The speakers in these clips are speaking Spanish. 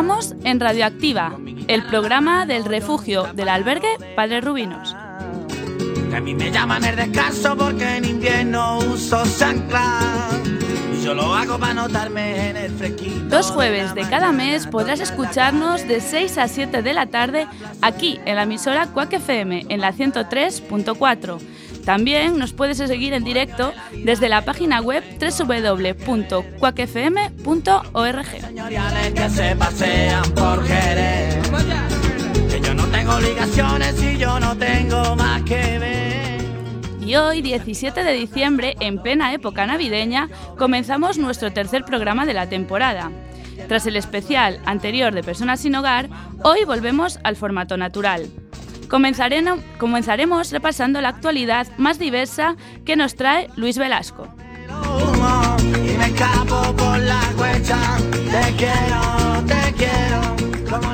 Entramos en Radioactiva, el programa del refugio del albergue Padre Rubinos. a mí me llaman el descanso porque en invierno uso Y yo lo hago para notarme en el fresquito. Dos jueves de cada mes podrás escucharnos de 6 a 7 de la tarde aquí en la emisora Quack FM en la 103.4 también nos puedes seguir en directo desde la página web www.cuacfm.org. Y hoy, 17 de diciembre, en plena época navideña, comenzamos nuestro tercer programa de la temporada. Tras el especial anterior de Personas sin Hogar, hoy volvemos al formato natural. Comenzaremos repasando la actualidad más diversa que nos trae Luis Velasco.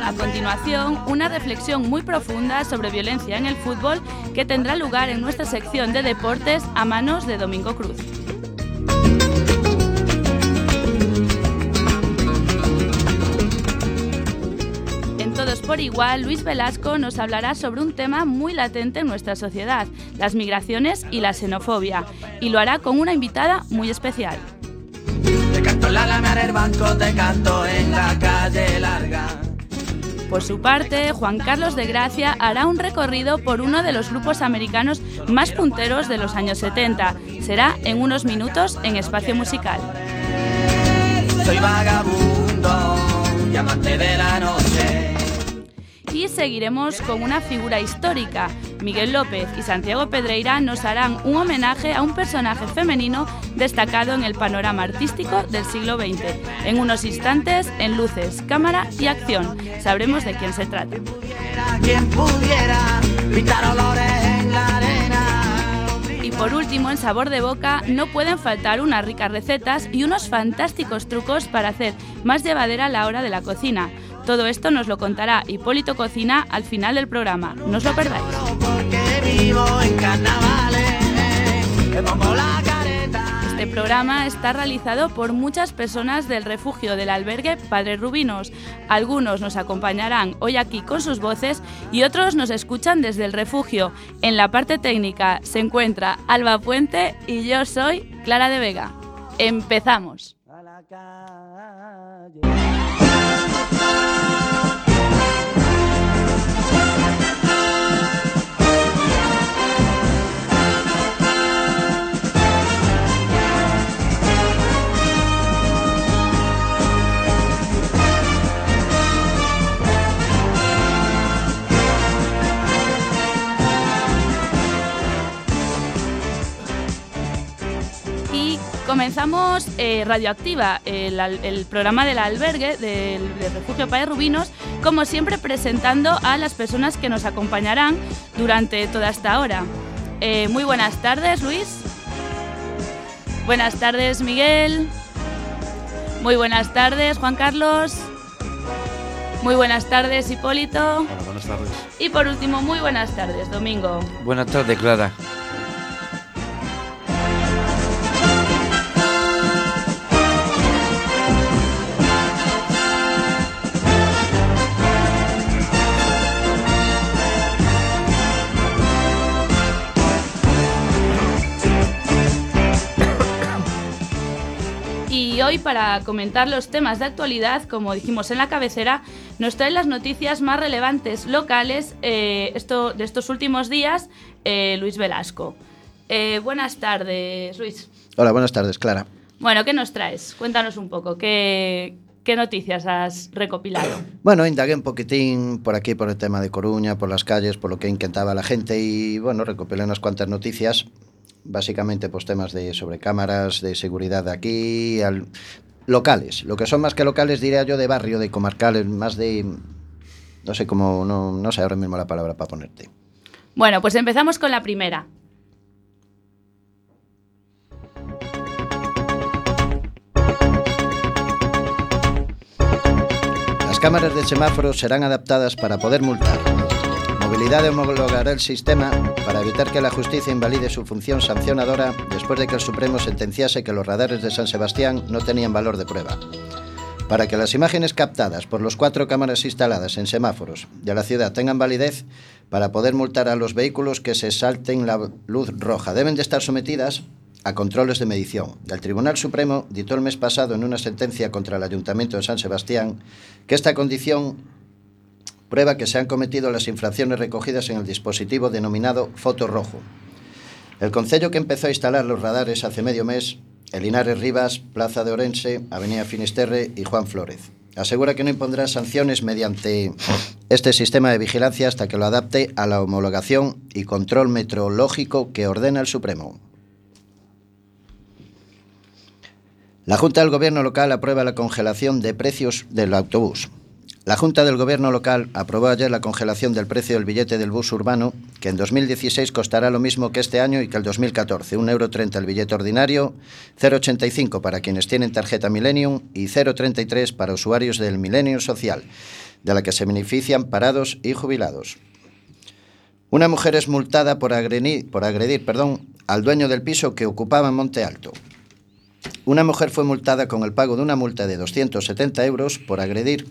A continuación, una reflexión muy profunda sobre violencia en el fútbol que tendrá lugar en nuestra sección de deportes a manos de Domingo Cruz. Por igual, Luis Velasco nos hablará sobre un tema muy latente en nuestra sociedad, las migraciones y la xenofobia, y lo hará con una invitada muy especial. Por su parte, Juan Carlos de Gracia hará un recorrido por uno de los grupos americanos más punteros de los años 70. Será en unos minutos en Espacio Musical. Soy vagabundo, de la noche y seguiremos con una figura histórica. Miguel López y Santiago Pedreira nos harán un homenaje a un personaje femenino destacado en el panorama artístico del siglo XX. En unos instantes, en luces, cámara y acción, sabremos de quién se trata. Y por último, en sabor de boca, no pueden faltar unas ricas recetas y unos fantásticos trucos para hacer más llevadera la hora de la cocina. Todo esto nos lo contará Hipólito Cocina al final del programa. No os lo perdáis. Este programa está realizado por muchas personas del refugio del albergue Padre Rubinos. Algunos nos acompañarán hoy aquí con sus voces y otros nos escuchan desde el refugio. En la parte técnica se encuentra Alba Puente y yo soy Clara de Vega. Empezamos. Comenzamos eh, Radioactiva, el, programa del albergue del, Refugio Padre Rubinos, como siempre presentando a las personas que nos acompañarán durante toda esta hora. Eh, muy buenas tardes, Luis. Buenas tardes, Miguel. Muy buenas tardes, Juan Carlos. Muy buenas tardes, Hipólito. Hola, buenas tardes. Y por último, muy buenas tardes, Domingo. Buenas tardes, Clara. Hoy para comentar los temas de actualidad, como dijimos en la cabecera, nos trae las noticias más relevantes locales eh, esto, de estos últimos días, eh, Luis Velasco. Eh, buenas tardes, Luis. Hola, buenas tardes, Clara. Bueno, ¿qué nos traes? Cuéntanos un poco, ¿qué, qué noticias has recopilado? Bueno, indagué un poquitín por aquí, por el tema de Coruña, por las calles, por lo que inquietaba la gente y, bueno, recopilé unas cuantas noticias básicamente pues temas de sobre cámaras de seguridad de aquí, al, locales, lo que son más que locales diría yo de barrio, de comarcales, más de no sé cómo no, no sé ahora mismo la palabra para ponerte. Bueno, pues empezamos con la primera. Las cámaras de semáforos serán adaptadas para poder multar Movilidad homologará el sistema para evitar que la justicia invalide su función sancionadora después de que el Supremo sentenciase que los radares de San Sebastián no tenían valor de prueba. Para que las imágenes captadas por los cuatro cámaras instaladas en semáforos de la ciudad tengan validez para poder multar a los vehículos que se salten la luz roja, deben de estar sometidas a controles de medición. El Tribunal Supremo dictó el mes pasado en una sentencia contra el Ayuntamiento de San Sebastián que esta condición prueba que se han cometido las infracciones recogidas en el dispositivo denominado foto rojo. El concello que empezó a instalar los radares hace medio mes, el Rivas, Plaza de Orense, Avenida Finisterre y Juan Flórez. Asegura que no impondrá sanciones mediante este sistema de vigilancia hasta que lo adapte a la homologación y control meteorológico que ordena el Supremo. La Junta del Gobierno local aprueba la congelación de precios del autobús. La Junta del Gobierno local aprobó ayer la congelación del precio del billete del bus urbano, que en 2016 costará lo mismo que este año y que el 2014, 1,30 euro el billete ordinario, 0,85 para quienes tienen tarjeta Millennium y 0,33 para usuarios del Milenio Social, de la que se benefician parados y jubilados. Una mujer es multada por agredir, al dueño del piso que ocupaba en Monte Alto. Una mujer fue multada con el pago de una multa de 270 euros por agredir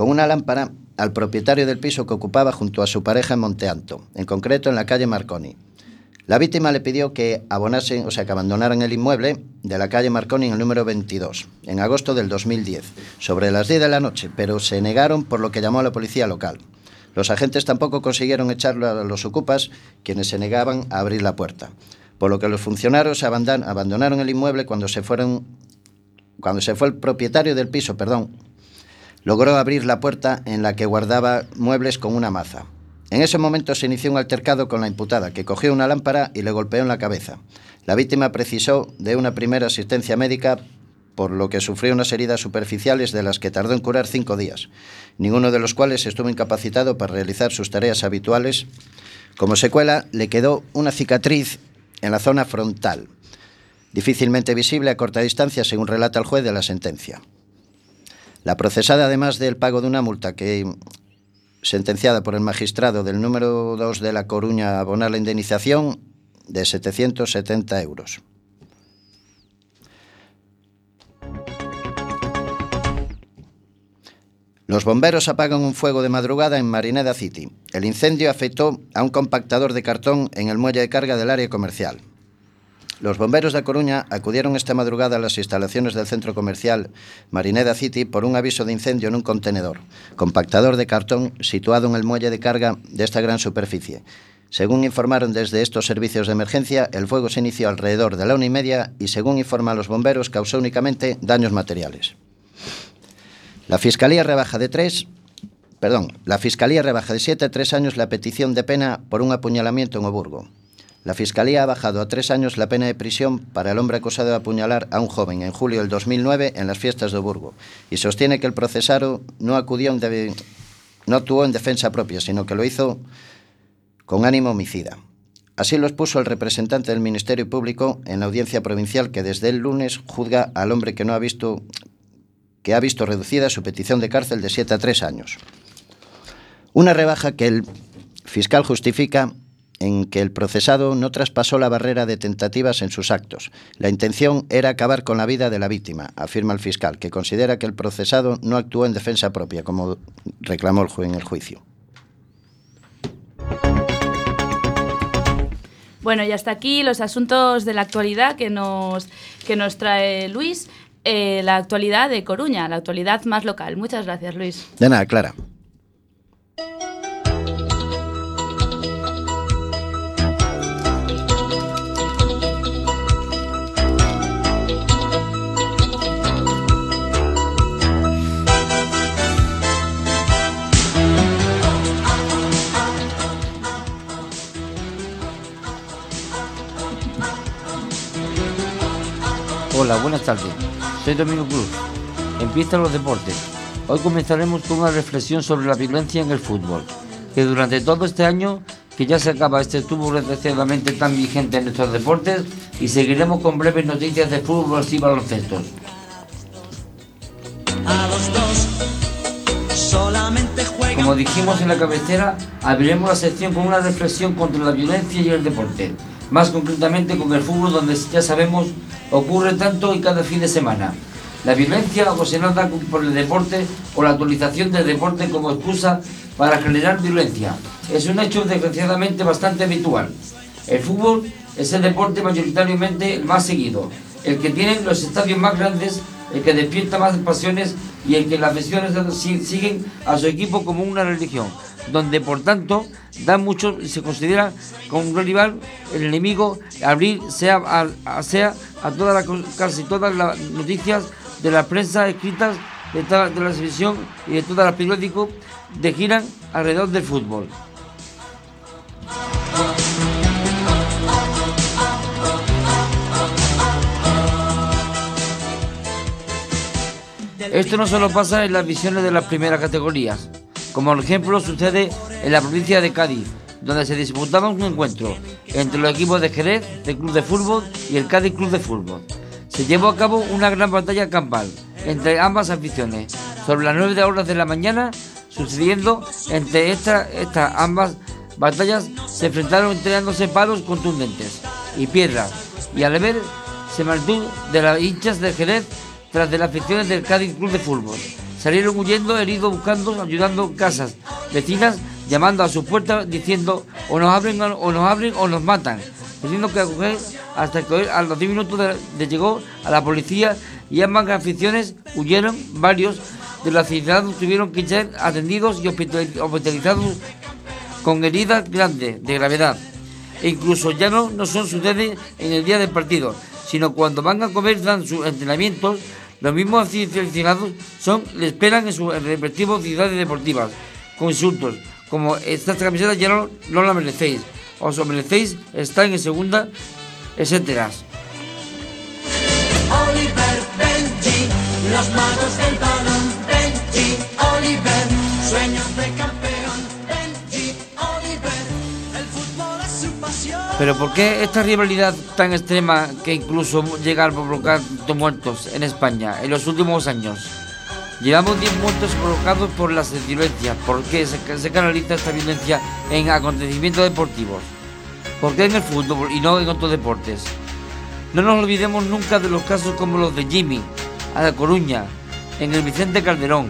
con una lámpara al propietario del piso que ocupaba junto a su pareja en Monteanto, en concreto en la calle Marconi. La víctima le pidió que abonasen, o sea, que abandonaran el inmueble de la calle Marconi en el número 22, en agosto del 2010, sobre las 10 de la noche, pero se negaron por lo que llamó a la policía local. Los agentes tampoco consiguieron echarlo a los ocupas, quienes se negaban a abrir la puerta, por lo que los funcionarios abandonaron el inmueble cuando se cuando se fue el propietario del piso, perdón, logró abrir la puerta en la que guardaba muebles con una maza. En ese momento se inició un altercado con la imputada, que cogió una lámpara y le golpeó en la cabeza. La víctima precisó de una primera asistencia médica, por lo que sufrió unas heridas superficiales de las que tardó en curar cinco días, ninguno de los cuales estuvo incapacitado para realizar sus tareas habituales. Como secuela, le quedó una cicatriz en la zona frontal, difícilmente visible a corta distancia, según relata el juez de la sentencia. La procesada, además del pago de una multa que sentenciada por el magistrado del número 2 de La Coruña a abonar la indemnización de 770 euros. Los bomberos apagan un fuego de madrugada en Marineda City. El incendio afectó a un compactador de cartón en el muelle de carga del área comercial. Los bomberos de Coruña acudieron esta madrugada a las instalaciones del centro comercial Marineda City por un aviso de incendio en un contenedor, compactador de cartón situado en el muelle de carga de esta gran superficie. Según informaron desde estos servicios de emergencia, el fuego se inició alrededor de la una y media y, según informan los bomberos, causó únicamente daños materiales. La Fiscalía rebaja de tres Perdón, la Fiscalía rebaja de siete a tres años la petición de pena por un apuñalamiento en Oburgo. La Fiscalía ha bajado a tres años la pena de prisión para el hombre acusado de apuñalar a un joven en julio del 2009 en las fiestas de Burgo y sostiene que el procesado no, acudió en no actuó en defensa propia, sino que lo hizo con ánimo homicida. Así lo expuso el representante del Ministerio Público en la audiencia provincial que desde el lunes juzga al hombre que no ha visto que ha visto reducida su petición de cárcel de 7 a 3 años. Una rebaja que el fiscal justifica en que el procesado no traspasó la barrera de tentativas en sus actos. La intención era acabar con la vida de la víctima, afirma el fiscal, que considera que el procesado no actuó en defensa propia, como reclamó el juez en el juicio. Bueno, y hasta aquí los asuntos de la actualidad que nos, que nos trae Luis, eh, la actualidad de Coruña, la actualidad más local. Muchas gracias, Luis. De nada, Clara. Hola, buenas tardes. Soy Domingo Cruz. Empiezan los deportes. Hoy comenzaremos con una reflexión sobre la violencia en el fútbol, que durante todo este año que ya se acaba este estuvo desgraciadamente tan vigente en nuestros deportes y seguiremos con breves noticias de fútbol y baloncesto. Como dijimos en la cabecera, abriremos la sección con una reflexión contra la violencia y el deporte más concretamente con el fútbol donde ya sabemos ocurre tanto y cada fin de semana. La violencia ocasionada por el deporte o la actualización del deporte como excusa para generar violencia es un hecho desgraciadamente bastante habitual. El fútbol es el deporte mayoritariamente el más seguido, el que tiene los estadios más grandes, el que despierta más pasiones y el que las aficiones siguen a su equipo como una religión, donde por tanto da mucho se considera como un rival el enemigo abrir sea a, sea a todas casi todas las noticias de la prensa escritas de la televisión y de todos los periódicos de giran alrededor del fútbol. Esto no solo pasa en las visiones de las primeras categorías, como por ejemplo sucede en la provincia de Cádiz, donde se disputaba un encuentro entre los equipos de Jerez, del Club de Fútbol y el Cádiz Club de Fútbol. Se llevó a cabo una gran batalla campal entre ambas aficiones sobre las 9 horas de la mañana, sucediendo entre estas ambas batallas se enfrentaron entregándose palos contundentes y piedras, y al ver se martú de las hinchas de Jerez tras de las aficiones del Cádiz Club de Fútbol. Salieron huyendo, heridos, buscando, ayudando casas vecinas, llamando a su puerta diciendo o nos abren o nos abren o nos matan, diciendo que acoger hasta que a los 10 minutos de, llegó a la policía y ambas aficiones huyeron, varios de los aficionados tuvieron que ser atendidos y hospitalizados con heridas grandes de gravedad. E incluso ya no, no son sucede en el día del partido, sino cuando van a comer, dan sus entrenamientos, los mismos aficionados son, le esperan en sus respectivas ciudades deportivas, con insultos, como estas camisetas ya no, no merecéis, os merecéis estar en segunda, etcétera. Oliver Benji, los magos del Pero ¿por qué esta rivalidad tan extrema que incluso llega a provocar muertos en España en los últimos años? Llevamos 10 muertos provocados por las violencias. ¿Por qué se, canaliza esta violencia en acontecimientos deportivos? ¿Por qué en el fútbol y no en otros deportes? No nos olvidemos nunca de los casos como los de Jimmy, a La Coruña, en el Vicente Calderón,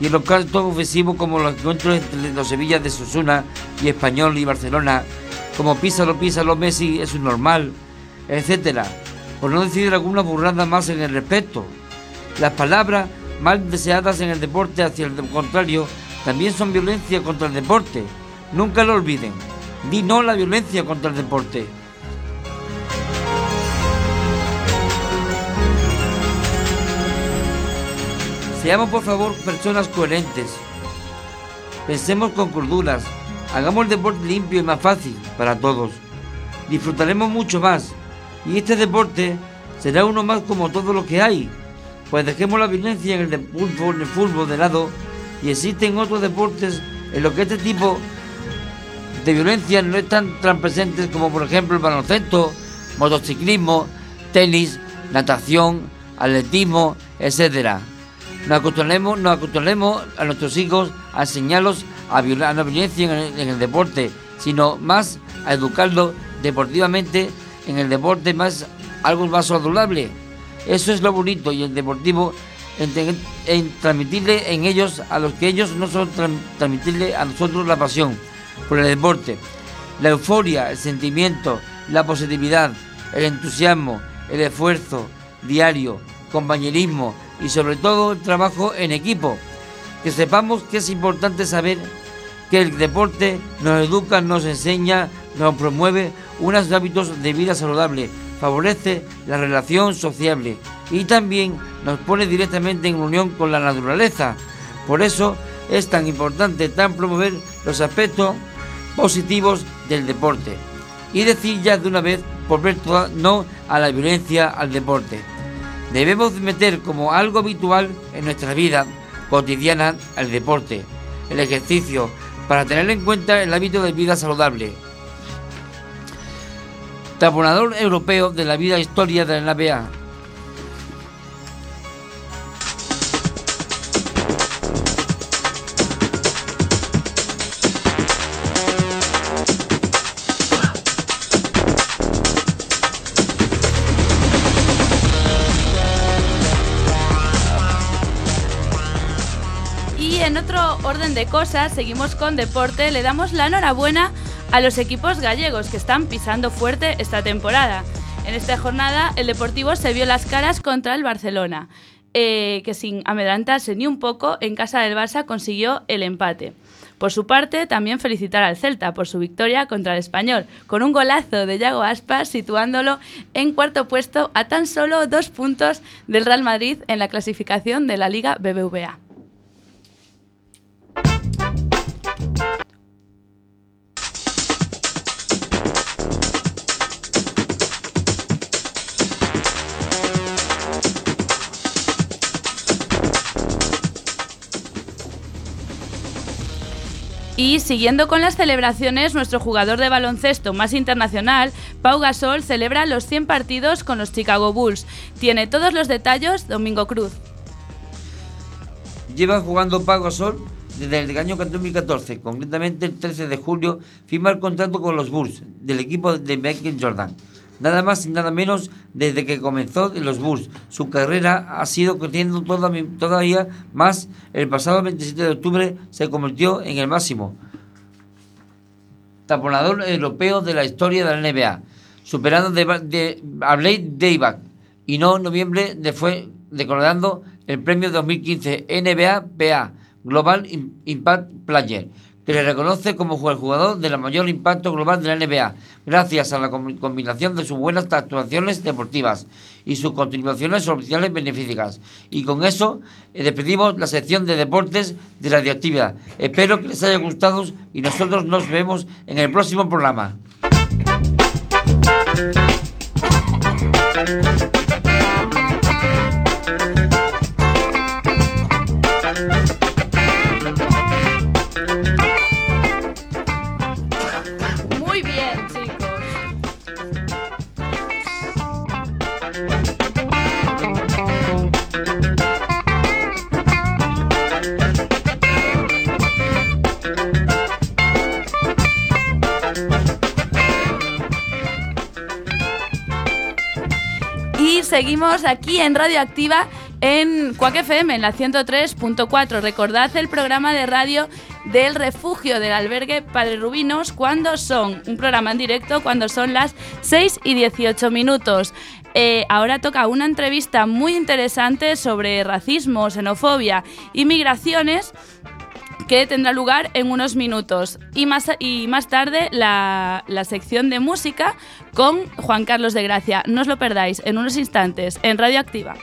y en los casos ofensivos como los encuentros entre los Sevillas de Susuna y Español y Barcelona, como Písalo, Písalo, Messi es un normal, etcétera, por no decir alguna burrada más en el respecto. Las palabras mal deseadas en el deporte hacia el contrario, también son violencia contra el deporte. Nunca lo olviden. Di no la violencia contra el deporte. Seamos por favor personas coherentes. Pensemos con corduras. Hagamos el deporte limpio y más fácil para todos. Disfrutaremos mucho más. Y este deporte será uno más como todo lo que hay pues dejemos la violencia en el, de fútbol, en el fútbol de lado y existen otros deportes en los que este tipo de violencia no están tan presentes como por ejemplo el baloncesto, motociclismo, tenis, natación, atletismo, etcétera. Nos acostumbremos, nos acostumbremos a nuestros hijos a enseñarlos a, la violencia en el, en deporte, sino más a educarlos deportivamente en el deporte más algo más saludable eso es lo bonito y el deportivo en, transmitirle en ellos a los que ellos no son transmitirle a nosotros la pasión por el deporte, la euforia, el sentimiento, la positividad, el entusiasmo, el esfuerzo diario, compañerismo y sobre todo el trabajo en equipo. Que sepamos que es importante saber que el deporte nos educa, nos enseña, nos promueve unos hábitos de vida saludable favorece la relación sociable y también nos pone directamente en unión con la naturaleza. Por eso es tan importante tan promover los aspectos positivos del deporte y decir ya de una vez por ver toda, no a la violencia al deporte. Debemos meter como algo habitual en nuestra vida cotidiana el deporte, el ejercicio, para tener en cuenta el hábito de vida saludable taponador europeo de la vida e historia de la NBA. De cosas, seguimos con deporte. Le damos la enhorabuena a los equipos gallegos que están pisando fuerte esta temporada. En esta jornada, el Deportivo se vio las caras contra el Barcelona, eh, que sin amedrantarse ni un poco, en casa del Barça consiguió el empate. Por su parte, también felicitar al Celta por su victoria contra el Español, con un golazo de Yago Aspas situándolo en cuarto puesto a tan solo dos puntos del Real Madrid en la clasificación de la Liga BBVA. Y siguiendo con las celebraciones, nuestro jugador de baloncesto más internacional, Pau Gasol, celebra los 100 partidos con los Chicago Bulls. Tiene todos los detalles Domingo Cruz. Lleva jugando Pau Gasol desde el año 2014, concretamente el 13 de julio, firma el contrato con los Bulls del equipo de Michael Jordan. Nada más y nada menos desde que comenzó en los Bulls. Su carrera ha sido creciendo todavía más. El pasado 27 de octubre se convirtió en el máximo taponador europeo de la historia de la NBA, superando a Blake Dayback y no en noviembre de fue declarando el premio 2015 NBA PA Global Impact Player que le reconoce como el jugador de la mayor impacto global de la NBA, gracias a la combinación de sus buenas actuaciones deportivas y sus contribuciones oficiales beneficas. Y con eso eh, despedimos la sección de deportes de radioactividad. Espero que les haya gustado y nosotros nos vemos en el próximo programa. Seguimos aquí en Radioactiva en Cuac FM, en la 103.4. Recordad el programa de radio del refugio del albergue Padre Rubinos cuando son, un programa en directo cuando son las 6 y 18 minutos. Eh, ahora toca una entrevista muy interesante sobre racismo, xenofobia y migraciones que tendrá lugar en unos minutos. Y más, y más tarde la, la, sección de música con Juan Carlos de Gracia. No os lo perdáis en unos instantes en Radio Activa.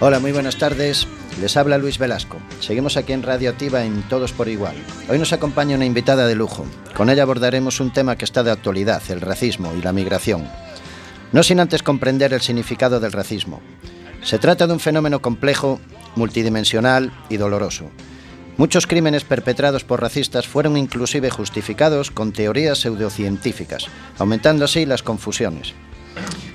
Hola, muy buenas tardes. Les habla Luis Velasco. Seguimos aquí en Radio Activa en Todos por Igual. Hoy nos acompaña una invitada de lujo. Con ella abordaremos un tema que está de actualidad, el racismo y la migración. No sin antes comprender el significado del racismo. Se trata de un fenómeno complejo, multidimensional y doloroso. Muchos crímenes perpetrados por racistas fueron inclusive justificados con teorías pseudocientíficas, aumentando así las confusiones.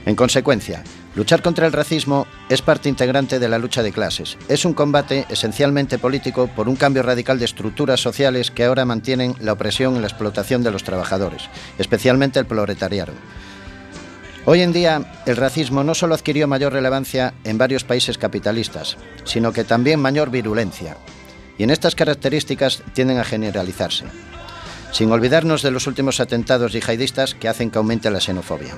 En consecuencia, luchar contra el racismo es parte integrante de la lucha de clases. Es un combate esencialmente político por un cambio radical de estructuras sociales que ahora mantienen la opresión y la explotación de los trabajadores, especialmente el proletariado. Hoy en día, el racismo no solo adquirió mayor relevancia en varios países capitalistas, sino que también mayor virulencia. Y en estas características tienden a generalizarse, sin olvidarnos de los últimos atentados yihadistas que hacen que aumente la xenofobia.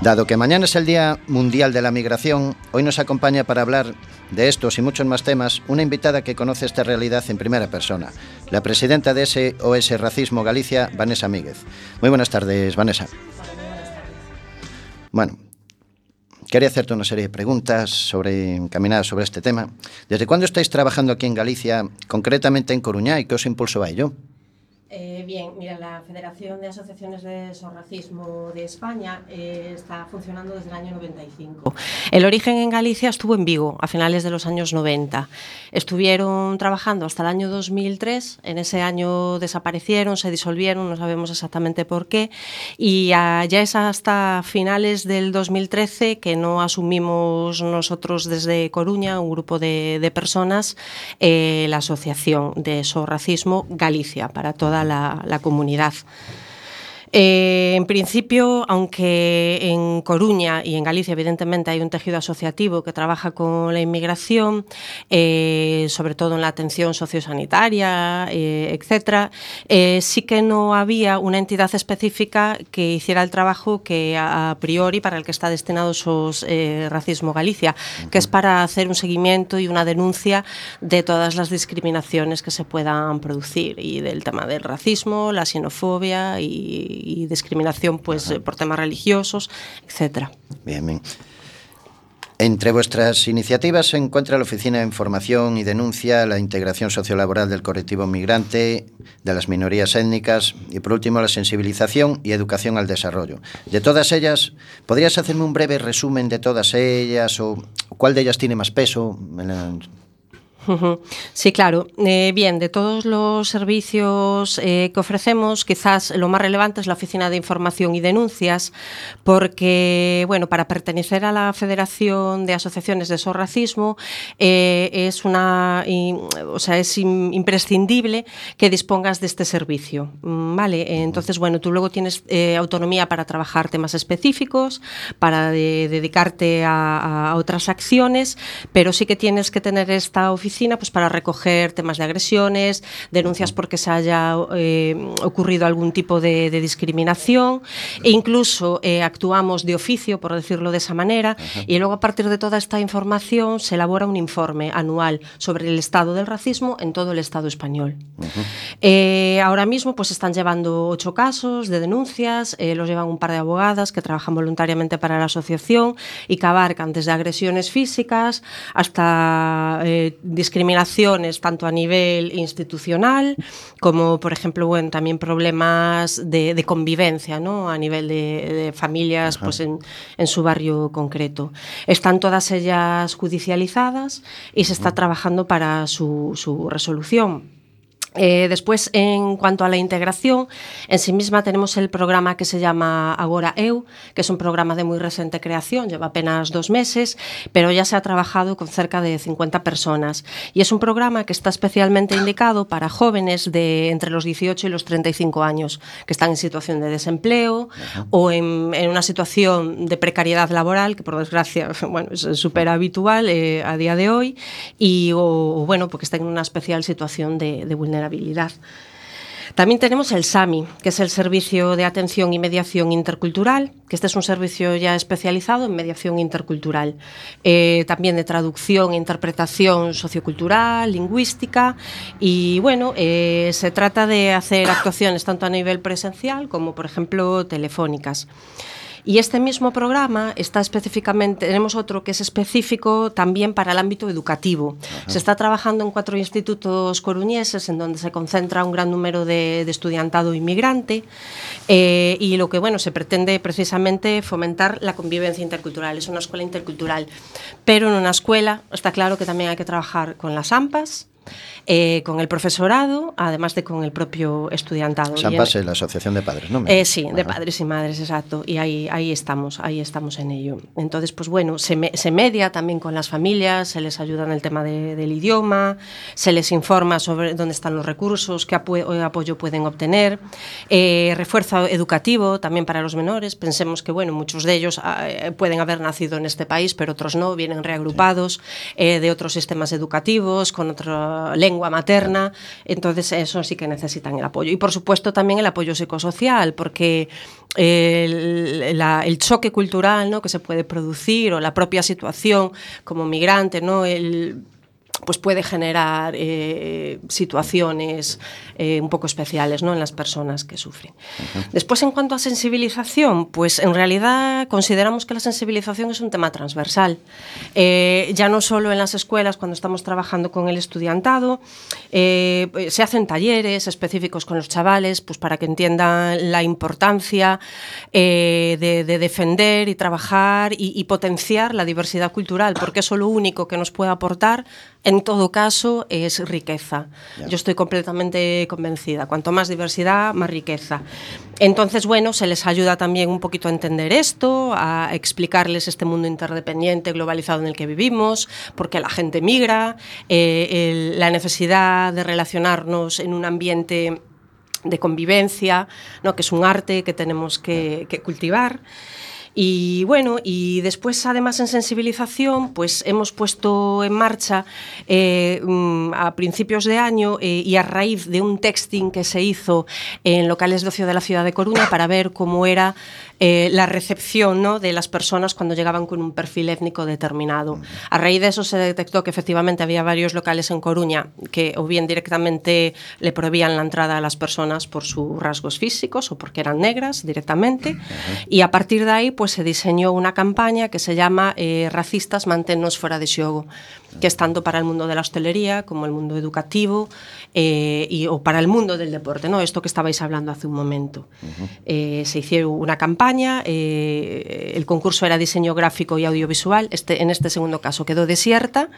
Dado que mañana es el Día Mundial de la Migración, hoy nos acompaña para hablar de estos y muchos más temas una invitada que conoce esta realidad en primera persona, la presidenta de SOS Racismo Galicia, Vanessa Míguez. Muy buenas tardes, Vanessa. Bueno, quería hacerte una serie de preguntas sobre, encaminadas sobre este tema. ¿Desde cuándo estáis trabajando aquí en Galicia, concretamente en Coruñá, y qué os impulsó a ello? Eh, bien, mira, la Federación de Asociaciones de Sorracismo de España eh, está funcionando desde el año 95. El origen en Galicia estuvo en Vigo a finales de los años 90. Estuvieron trabajando hasta el año 2003, en ese año desaparecieron, se disolvieron, no sabemos exactamente por qué, y ya es hasta finales del 2013 que no asumimos nosotros desde Coruña, un grupo de, de personas, eh, la Asociación de Sorracismo Galicia para toda la, comunidad. Eh, en principio, aunque en Coruña y en Galicia, evidentemente, hay un tejido asociativo que trabaja con la inmigración, eh, sobre todo en la atención sociosanitaria, eh, etcétera, eh, sí que no había una entidad específica que hiciera el trabajo que a, priori para el que está destinado SOS Racismo Galicia, que es para hacer un seguimiento y una denuncia de todas las discriminaciones que se puedan producir y del tema del racismo, la xenofobia y y discriminación pues por temas religiosos, etcétera. Bien, bien. Entre vuestras iniciativas se encuentra la Oficina de Información y Denuncia, la integración sociolaboral del colectivo migrante, de las minorías étnicas y, por último, la sensibilización y educación al desarrollo. De todas ellas, ¿podrías hacerme un breve resumen de todas ellas o cuál de ellas tiene más peso? Sí, claro. Eh, bien, de todos los servicios eh, que ofrecemos, quizás lo más relevante es la Oficina de Información y Denuncias, porque, bueno, para pertenecer a la Federación de Asociaciones de Sorracismo eh, es una, o sea, es imprescindible que dispongas de este servicio, mm, ¿vale? Entonces, bueno, tú luego tienes eh, autonomía para trabajar temas específicos, para de, dedicarte a, a otras acciones, pero sí que tienes que tener esta oficina oficina pues, para recoger temas de agresiones, denuncias porque se haya eh, ocurrido algún tipo de, de discriminación e incluso eh, actuamos de oficio, por decirlo de esa manera, Ajá. y luego a partir de toda esta información se elabora un informe anual sobre el estado del racismo en todo el Estado español. Eh, ahora mismo pues están llevando ocho casos de denuncias, los llevan un par de abogadas que trabajan voluntariamente para la asociación y que abarcan desde agresiones físicas hasta discriminaciones tanto a nivel institucional como, por ejemplo, bueno, también problemas de, de convivencia ¿no? a nivel de, de familias pues en, en, su barrio concreto. Están todas ellas judicializadas y se está trabajando para su, su resolución. Eh, después, en cuanto a la integración, en sí misma tenemos el programa que se llama Agora EU, que es un programa de muy reciente creación, lleva apenas dos meses, pero ya se ha trabajado con cerca de 50 personas. Y es un programa que está especialmente indicado para jóvenes de entre los 18 y los 35 años, que están en situación de desempleo Ajá. o en, en, una situación de precariedad laboral, que por desgracia bueno, es súper habitual eh, a día de hoy, y o, bueno, porque están en una especial situación de, de vulnerabilidad vulnerabilidad. También tenemos el SAMI, que es el Servicio de Atención y Mediación Intercultural, que este es un servicio ya especializado en mediación intercultural, eh, también de traducción e interpretación sociocultural, lingüística, y bueno, eh, se trata de hacer actuaciones tanto a nivel presencial como, por ejemplo, telefónicas. Y este mismo programa está específicamente, tenemos otro que es específico también para el ámbito educativo. Ajá. Se está trabajando en cuatro institutos coruñeses en donde se concentra un gran número de, de estudiantado inmigrante eh, y lo que bueno se pretende precisamente fomentar la convivencia intercultural. Es una escuela intercultural, pero en una escuela está claro que también hay que trabajar con las AMPAs, eh, con el profesorado, además de con el propio estudiantado. Sampas es la Asociación de Padres, ¿no? Eh, sí, Ajá. de padres y madres, exacto. Y ahí, ahí estamos, ahí estamos en ello. Entonces, pues bueno, se, me, se media también con las familias, se les ayuda en el tema de, del idioma, se les informa sobre dónde están los recursos, qué apo apoyo pueden obtener, eh, refuerzo educativo también para los menores. Pensemos que, bueno, muchos de ellos eh, pueden haber nacido en este país, pero otros no, vienen reagrupados eh, de otros sistemas educativos, con otra lengua lengua materna, entonces eso sí que necesitan el apoyo. Y por supuesto también el apoyo psicosocial, porque el, el choque cultural ¿no? que se puede producir o la propia situación como migrante, ¿no? el pues puede generar eh, situaciones eh, un poco especiales ¿no? en las personas que sufren. Después, en cuanto a sensibilización, pues en realidad consideramos que la sensibilización es un tema transversal. Eh, ya no solo en las escuelas, cuando estamos trabajando con el estudiantado, se hacen talleres específicos con los chavales pues para que entiendan la importancia de, defender y trabajar y, y potenciar la diversidad cultural, porque eso lo único que nos puede aportar en todo caso es riqueza. Yeah. Yo estoy completamente convencida. Cuanto más diversidad, más riqueza. Entonces, bueno, se les ayuda también un poquito a entender esto, a explicarles este mundo interdependiente, globalizado en el que vivimos, porque la gente migra, eh, el, la necesidad de relacionarnos en un ambiente de convivencia, ¿no? que es un arte que tenemos que, que cultivar. Y bueno, y después además en sensibilización, pues hemos puesto en marcha eh, mm, a principios de año eh, y a raíz de un texting que se hizo en locales de ocio de la ciudad de Coruña para ver cómo era eh, la recepción ¿no? de las personas cuando llegaban con un perfil étnico determinado. A raíz de eso se detectó que efectivamente había varios locales en Coruña que o bien directamente le prohibían la entrada a las personas por sus rasgos físicos o porque eran negras directamente. Y a partir de ahí pues se diseñó una campaña que se llama eh, Racistas manténnos fuera de xogo, que es tanto para el mundo de la hostelería como el mundo educativo eh, y, o para el mundo del deporte, ¿no? esto que estabais hablando hace un momento. Uh -huh. eh, se hicieron una campaña, el concurso era diseño gráfico y audiovisual, este, en este segundo caso quedó desierta,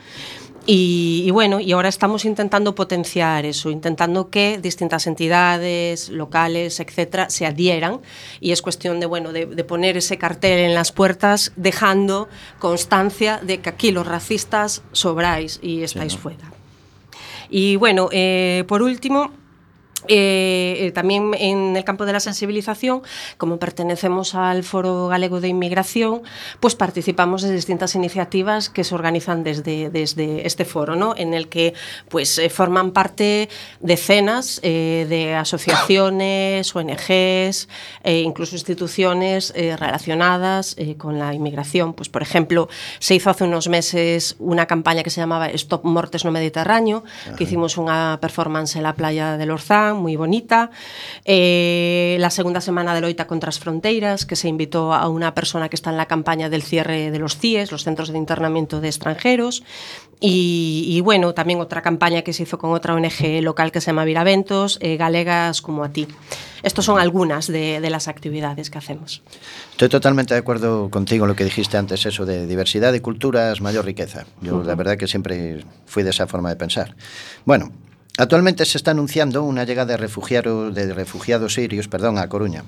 y, y, bueno, y ahora estamos intentando potenciar eso, intentando que distintas entidades, locales, etcétera, se adhieran. Y es cuestión de, bueno, de, de poner ese cartel en las puertas, dejando constancia de que aquí los racistas sobráis y estáis sí, ¿no? fuera. Y bueno, eh, por último, Eh, eh, también en el campo de la sensibilización, como pertenecemos al Foro Galego de Inmigración, pues participamos de distintas iniciativas que se organizan desde, desde este foro, ¿no? en el que pues, eh, forman parte decenas de asociaciones, ONGs, eh, incluso instituciones relacionadas con la inmigración. Pues, por ejemplo, se hizo hace unos meses una campaña que se llamaba Stop Mortes no Mediterráneo, Ajá. que hicimos una performance en la playa del Orzán, moi bonita. Eh, la segunda semana de loita contra as fronteiras, que se invitó a unha persona que está en la campaña del cierre de los CIES, los Centros de Internamiento de Extranjeros. Y, y bueno, también otra campaña que se hizo con otra ONG local que se llama Viraventos, eh, Galegas como a ti. Estas son algunas de, de, las actividades que hacemos. Estoy totalmente de acuerdo contigo en lo que dijiste antes, eso de diversidad de culturas, mayor riqueza. Yo uh -huh. la verdad que siempre fui de esa forma de pensar. Bueno, Actualmente se está anunciando unha chegada de refugiados, de refugiados sirios perdón, a Coruña.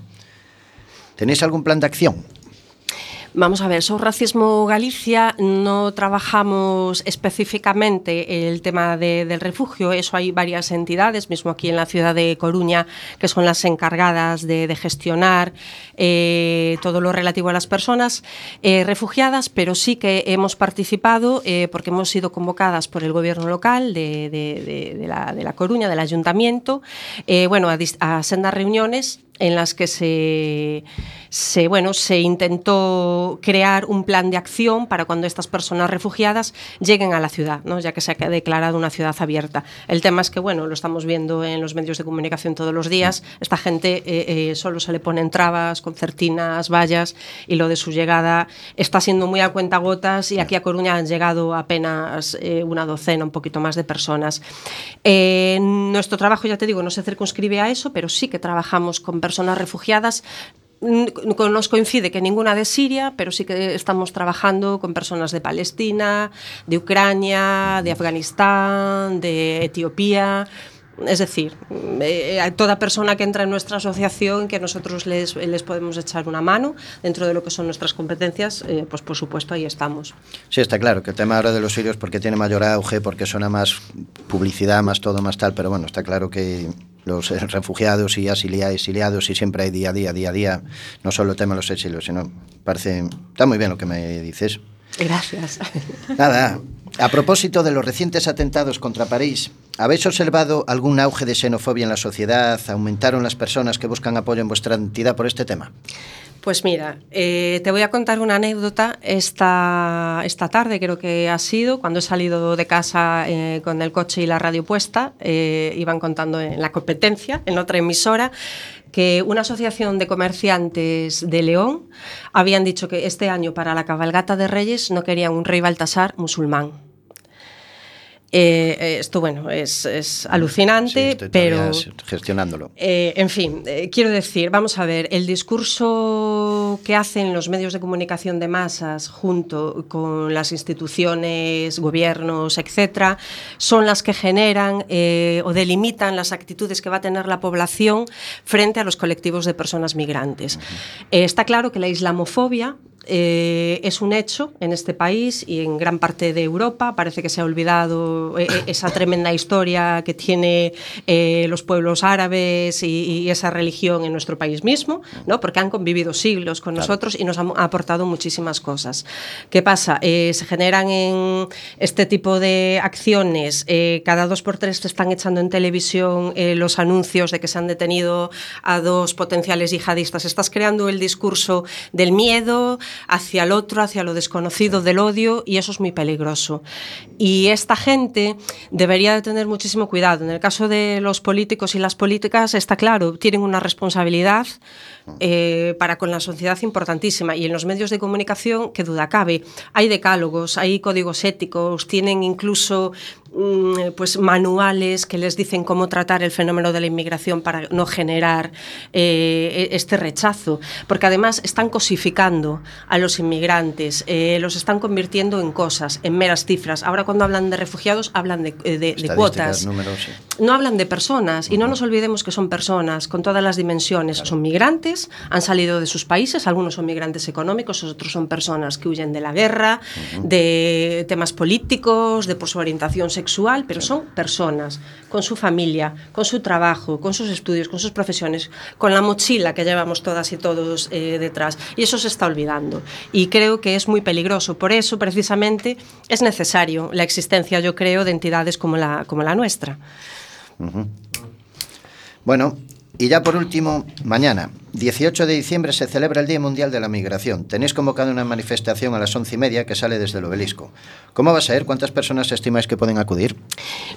Tenéis algún plan de acción? Vamos a ver, sobre Racismo Galicia no trabajamos específicamente el tema de, del refugio, eso hay varias entidades, mismo aquí en la ciudad de Coruña, que son las encargadas de, de gestionar eh, todo lo relativo a las personas eh, refugiadas, pero sí que hemos participado eh, porque hemos sido convocadas por el gobierno local de, de, de la, la, Coruña, del ayuntamiento, bueno, a, a sendas reuniones en las que se, se, bueno, se intentó crear un plan de acción para cuando estas personas refugiadas lleguen a la ciudad, ¿no? ya que se ha declarado una ciudad abierta. El tema es que, bueno, lo estamos viendo en los medios de comunicación todos los días, esta gente eh, eh, solo se le ponen trabas, concertinas, vallas, y lo de su llegada está siendo muy a cuenta gotas y aquí a Coruña han llegado apenas eh, una docena, un poquito más de personas. Eh, nuestro trabajo, ya te digo, no se circunscribe a eso, pero sí que trabajamos con personas refugiadas nos coincide que ninguna de Siria, pero sí que estamos trabajando con personas de Palestina, de Ucrania, de Afganistán, de Etiopía. Es decir, eh, toda persona que entra en nuestra asociación, que nosotros les, les podemos echar una mano dentro de lo que son nuestras competencias, eh, pues por supuesto ahí estamos. Sí, está claro que el tema ahora de los sirios porque tiene mayor auge, porque suena más publicidad, más todo, más tal, pero bueno, está claro que los refugiados y exiliados y siempre hay día a día, día a día, no solo el tema de los exilios, sino parece, está muy bien lo que me dices. Gracias. Nada, a propósito de los recientes atentados contra París, ¿habéis observado algún auge de xenofobia en la sociedad? ¿Aumentaron las personas que buscan apoyo en vuestra entidad por este tema? Pues mira, eh, te voy a contar una anécdota. Esta, esta tarde creo que ha sido, cuando he salido de casa eh, con el coche y la radio puesta, eh, iban contando en la competencia, en otra emisora, que una asociación de comerciantes de León habían dicho que este año para la cabalgata de Reyes no querían un rey Baltasar musulmán. Eh, eh, esto, bueno, es, es alucinante, Sí, pero... gestionándolo. Eh, en fin, eh, quiero decir, vamos a ver, el discurso que hacen los medios de comunicación de masas junto con las instituciones, gobiernos, etcétera, son las que generan o delimitan las actitudes que va a tener la población frente a los colectivos de personas migrantes. Está claro que la islamofobia eh, es un hecho en este país y en gran parte de Europa. Parece que se ha olvidado eh, eh, esa tremenda historia que tiene eh, los pueblos árabes y, y esa religión en nuestro país mismo, ¿no? porque han convivido siglos con nosotros y nos han aportado muchísimas cosas. ¿Qué pasa? Se generan en este tipo de acciones, cada dos por tres te están echando en televisión los anuncios de que se han detenido a dos potenciales yihadistas. Estás creando el discurso del miedo hacia el otro, hacia lo desconocido, del odio, y eso es muy peligroso. Y esta gente debería de tener muchísimo cuidado. En el caso de los políticos y las políticas, está claro, tienen una responsabilidad eh, para con la sociedad importantísima. Y en los medios de comunicación, qué duda cabe, hay decálogos, hay códigos éticos, tienen incluso mm, pues manuales que les dicen cómo tratar el fenómeno de la inmigración para no generar eh, este rechazo, porque además están cosificando a los inmigrantes, eh, los están convirtiendo en cosas, en meras cifras. Ahora cuando hablan de refugiados hablan de, eh, de- de Estadísticas, cuotas, números, sí. no hablan de personas y no nos olvidemos que son personas con todas las dimensiones. Son migrantes, han salido de sus países, algunos son migrantes económicos, otros son personas que huyen de la guerra, de temas políticos, de por su orientación sexual, pero son personas con su familia, con su trabajo, con sus estudios, con sus profesiones, con la mochila que llevamos todas y todos eh, detrás. Y eso se está olvidando. Y creo que es muy peligroso. Por eso, precisamente, es necesario la existencia, yo creo, de entidades como la, como la nuestra. Bueno, y ya por último, mañana, 18 de diciembre, se celebra el Día Mundial de la Migración. Tenéis convocado una manifestación a las once y media que sale desde el obelisco. ¿Cómo va a ser? ¿Cuántas personas estimáis que pueden acudir?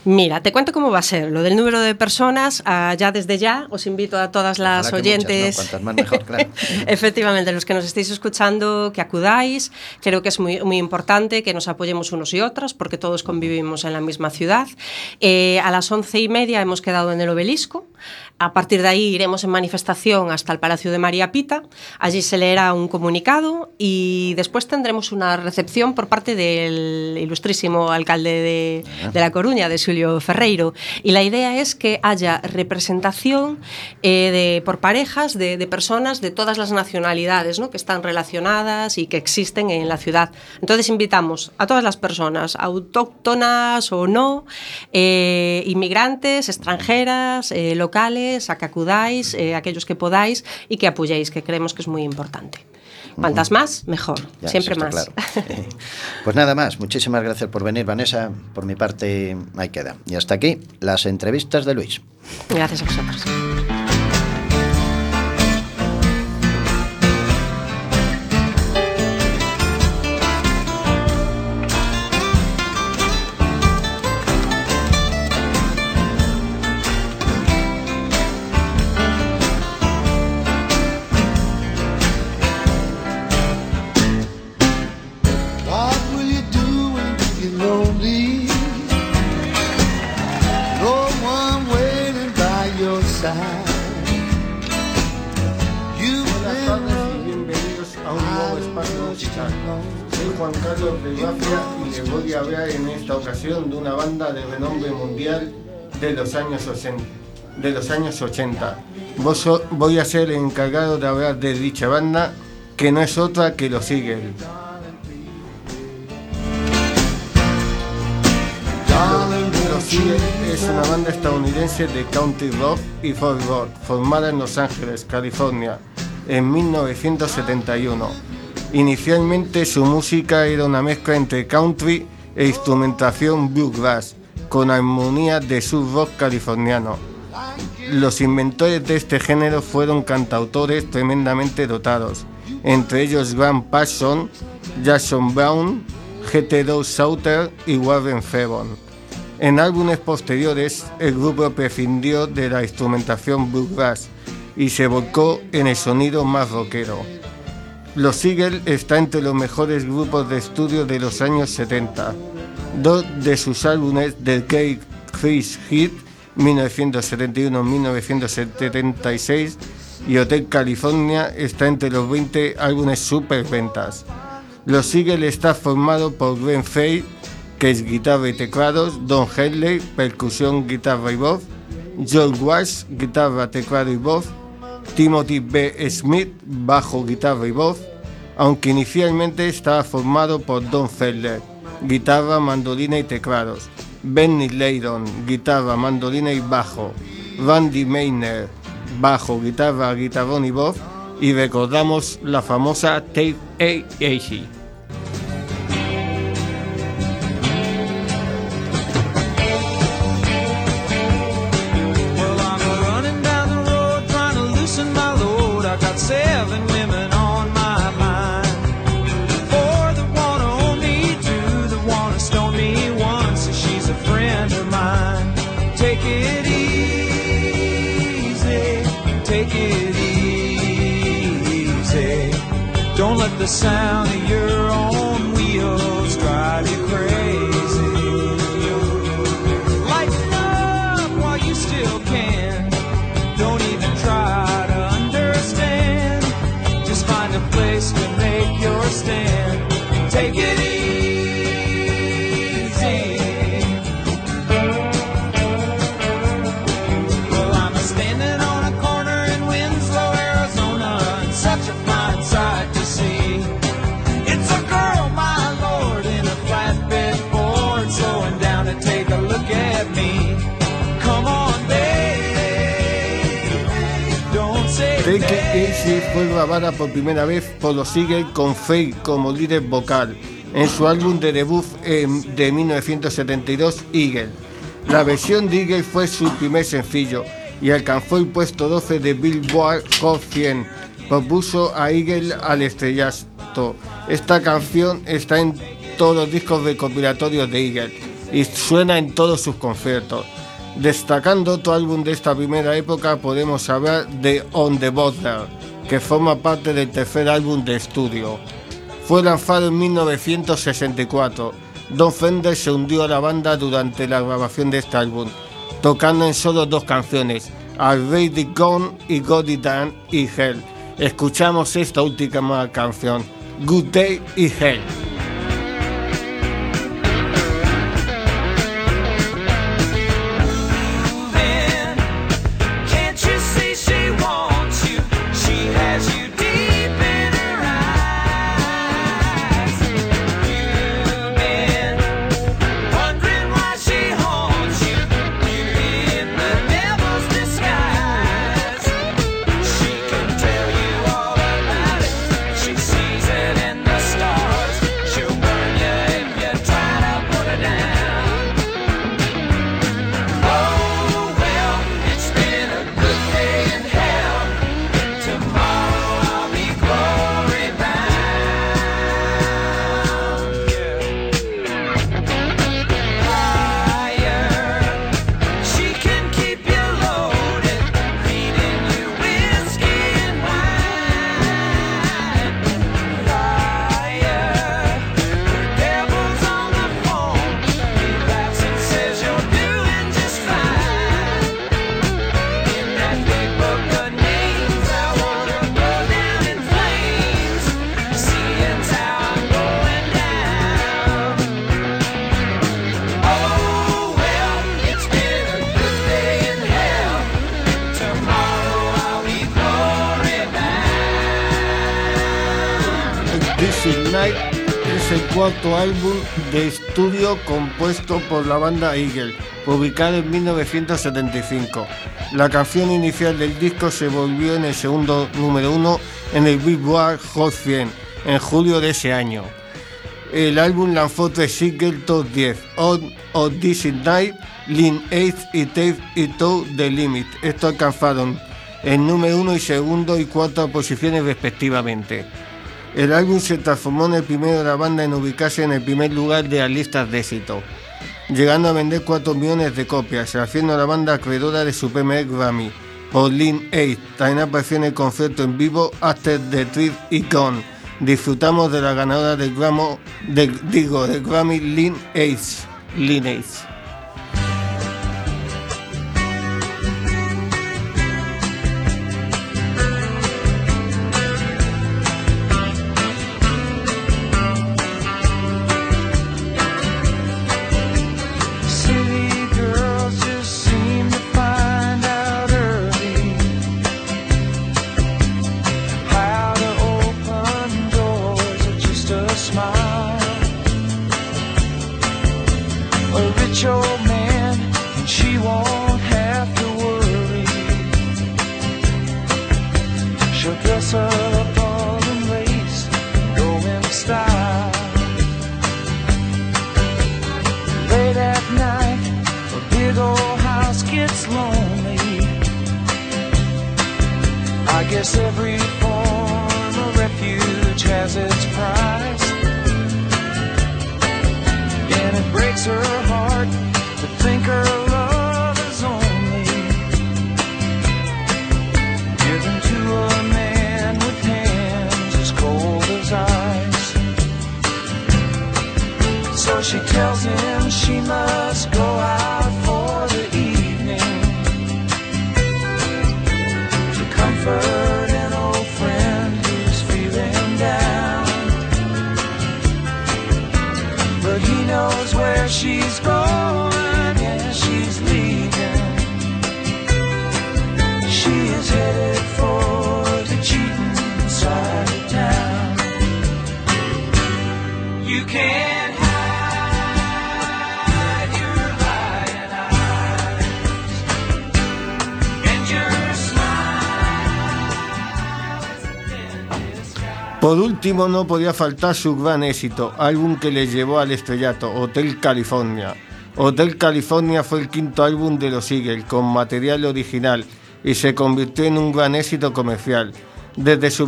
Mira, te cuento cómo va a ser. Lo del número de personas, ah, ya desde ya os invito a todas las Ojalá que muchas, oyentes. ¿no? Cuantas más mejor, claro. Efectivamente, los que nos estéis escuchando, que acudáis. Creo que es muy, muy importante que nos apoyemos unos y otras, porque todos convivimos en la misma ciudad. Eh, a las once y media hemos quedado en el obelisco. A partir de ahí iremos en manifestación hasta el Palacio de María Pita. Allí se leerá un comunicado y después tendremos una recepción por parte del ilustrísimo alcalde de, de La Coruña, de Julio Ferreiro. Y la idea es que haya representación eh, de, por parejas de, de personas de todas las nacionalidades ¿no? que están relacionadas y que existen en la ciudad. Entonces invitamos a todas las personas, autóctonas o no, eh, inmigrantes, extranjeras, eh, locales, a que acudáis, aquellos que podáis y que apoyéis, que creemos que es muy importante. Cuantas más, mejor. Ya, Siempre más. claro. pues nada más, muchísimas gracias por venir, Vanessa. Por mi parte, ahí queda. Y hasta aquí las entrevistas de Luis. Gracias a vosotros. De los años 80. De los años 80. Vos so- voy a ser el encargado de hablar de dicha banda, que no es otra que los Eagles. Los Eagles es una banda estadounidense de country rock y folk rock, formada en Los Ángeles, California, en 1971. Inicialmente su música era una mezcla entre country e instrumentación bluegrass, con armonía de su rock californiano. Los inventores de este género fueron cantautores tremendamente dotados, entre ellos Grant Paxson, Jackson Brown, GT2 Sauter y Warren Fevon. En álbumes posteriores, el grupo prescindió de la instrumentación bluegrass y se volcó en el sonido más rockero. Los Eagles está entre los mejores grupos de estudio de los años 70. Dos de sus álbumes del Cake Chris Hit 1971-1976 y Hotel California está entre los 20 álbumes superventas. Los Eagles está formado por Glenn Fay, que es guitarra y teclados, Don Henley, percusión, guitarra y voz, John Walsh, guitarra, teclado y voz, Timothy B. Smith, bajo, guitarra y voz, aunque inicialmente estaba formado por Don Felder, guitarra, mandolina y teclados, Benny Leydon, guitarra, mandolina y bajo, Randy Mayner, bajo, guitarra, guitarrón y voz, y recordamos la famosa Tape A. the sound of your own fue grabada por primera vez por los Eagles con Faye como líder vocal en su álbum de debut em, de 1972 Eagle. La versión de Eagle fue su primer sencillo y alcanzó el puesto 12 de Billboard Hot 100. Propuso a Eagle al estrellato. Esta canción está en todos los discos recopilatorios de Eagle y suena en todos sus conciertos. Destacando otro álbum de esta primera época podemos hablar de On the Border, que forma parte del tercer álbum de estudio. Fue lanzado en 1964. Don Fender se hundió a la banda durante la grabación de este álbum, tocando en solo dos canciones, Already Gone y Got It Done y Hell. Escuchamos esta última canción, Good Day y Hell. El cuarto álbum de estudio compuesto por la banda Eagle, publicado en 1975. La canción inicial del disco se volvió en el segundo número uno en el Billboard Hot 100 en julio de ese año. El álbum lanzó tres singles top 10, On of This Night, Lean 8 y Tape y To The Limit. Estos alcanzaron el número uno y segundo y cuarta posiciones respectivamente. El álbum se transformó en el primero de la banda en ubicarse en el primer lugar de las listas de éxito, llegando a vender 4 millones de copias, haciendo a la banda acreedora de su primer Grammy. Por 8, también apareció en el concierto en vivo After the Trip y Gone. Disfrutamos de la ganadora del Grammy, digo, del Grammy 8. Lean 8. Guess every form of refuge has its price. And it breaks her heart to think her love is only given to a man with hands as cold as ice. So she tells him she must Por último, no podía faltar su gran éxito, álbum que le llevó al estrellato, Hotel California. Hotel California fue el quinto álbum de los Eagles con material original y se convirtió en un gran éxito comercial. Desde su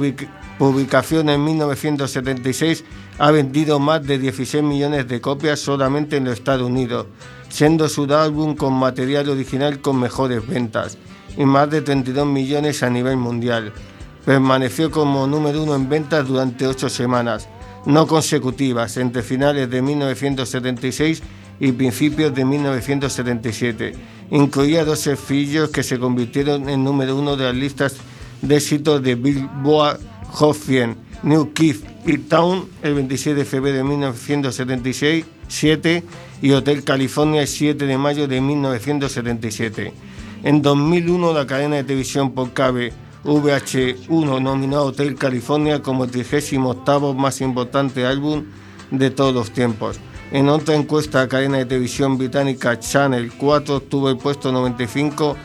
publicación en 1976 ha vendido más de 16 millones de copias solamente en los Estados Unidos, siendo su álbum con material original con mejores ventas y más de 32 millones a nivel mundial. Permaneció como número uno en ventas durante ocho semanas, no consecutivas, entre finales de 1976 y principios de 1977. Incluía dos sencillos que se convirtieron en número uno de las listas de éxitos de Billboard Hot 100, New Kid y Town el 26 de febrero de 1976 7, y Hotel California el 7 de mayo de 1977. En 2001 la cadena de televisión por cable VH1 nominó a Hotel California como el 38 más importante álbum de todos los tiempos. En otra encuesta, la cadena de televisión británica Channel 4 obtuvo el puesto 95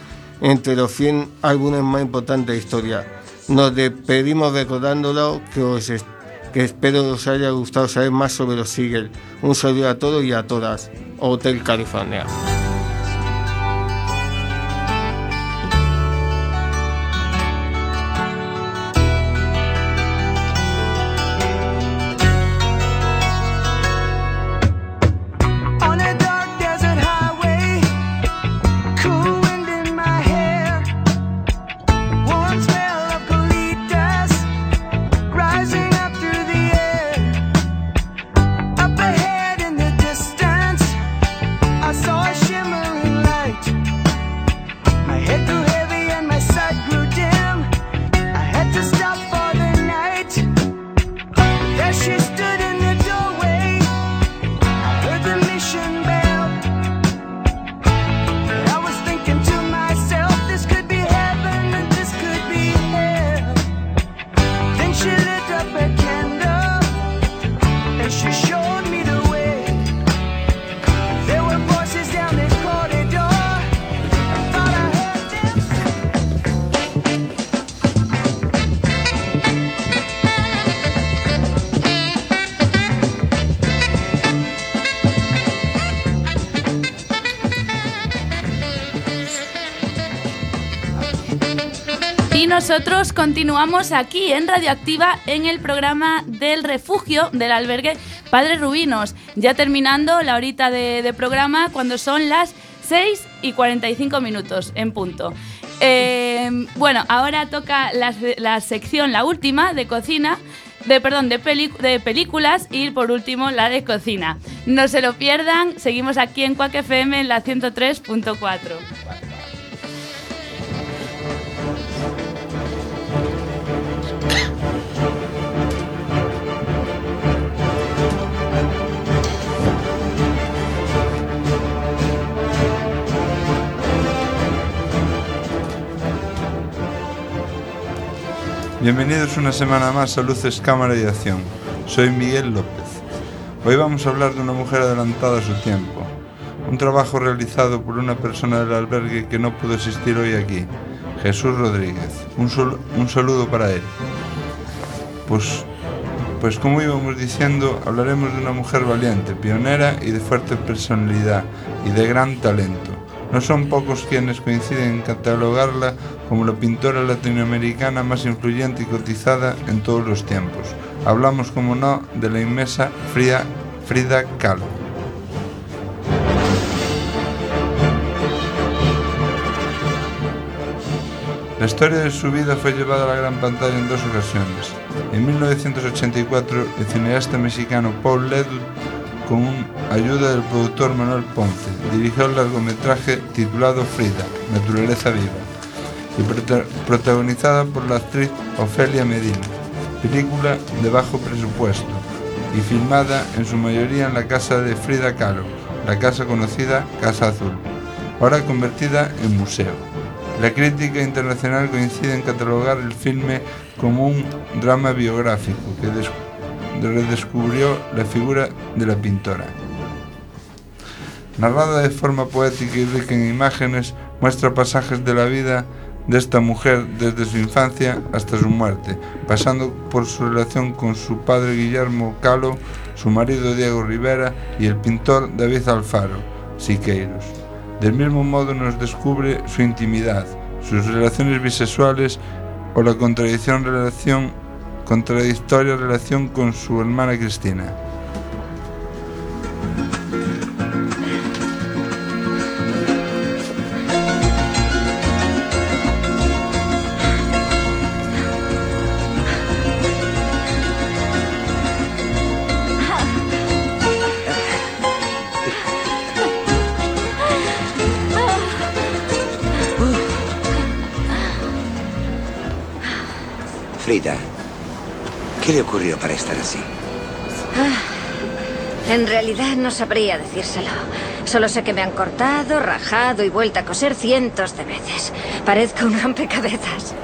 entre los 100 álbumes más importantes de historia. Nos despedimos recordándolo que, os es- que os haya gustado saber más sobre los Eagles. Un saludo a todos y a todas. Hotel California. Nosotros continuamos aquí en Radioactiva en el programa del refugio del albergue Padre Rubinos, ya terminando la horita de, programa cuando son las 6 y 45 minutos en punto. Eh, bueno, ahora toca la, la sección, la última, de cocina, de perdón, de, de películas y por último la de cocina. No se lo pierdan, seguimos aquí en Quack FM en la 103.4. Bienvenidos una semana más a Luces, Cámara y Acción. Soy Miguel López. Hoy vamos a hablar de una mujer adelantada a su tiempo. Un trabajo realizado por una persona del albergue que no pudo existir hoy aquí, Jesús Rodríguez. Un, sol- un saludo para él. Pues, pues como íbamos diciendo, hablaremos de una mujer valiente, pionera y de fuerte personalidad y de gran talento. No son pocos quienes coinciden en catalogarla como la pintora latinoamericana más influyente y cotizada en todos los tiempos. Hablamos, como no, de la inmensa Frida, Frida Kahlo. La historia de su vida fue llevada a la gran pantalla en dos ocasiones. En 1984, el cineasta mexicano Paul Leduc, con ayuda del productor Manuel Ponce, dirigió el largometraje titulado Frida, Naturaleza Viva, y prota- protagonizada por la actriz Ofelia Medina, película de bajo presupuesto y filmada en su mayoría en la casa de Frida Kahlo, la casa conocida Casa Azul, ahora convertida en museo. La crítica internacional coincide en catalogar el filme como un drama biográfico que des- redescubrió la figura de la pintora. Narrada de forma poética y rica en imágenes, muestra pasajes de la vida de esta mujer desde su infancia hasta su muerte, pasando por su relación con su padre Guillermo Calo, su marido Diego Rivera y el pintor David Alfaro Siqueiros. Del mismo modo nos descubre su intimidad, sus relaciones bisexuales o la contradicción relación, contradictoria relación con su hermana Cristina. ¿Qué le ocurrió para estar así? En realidad no sabría decírselo. Solo sé que me han cortado, rajado y vuelto a coser cientos de veces. Parezco un rompecabezas.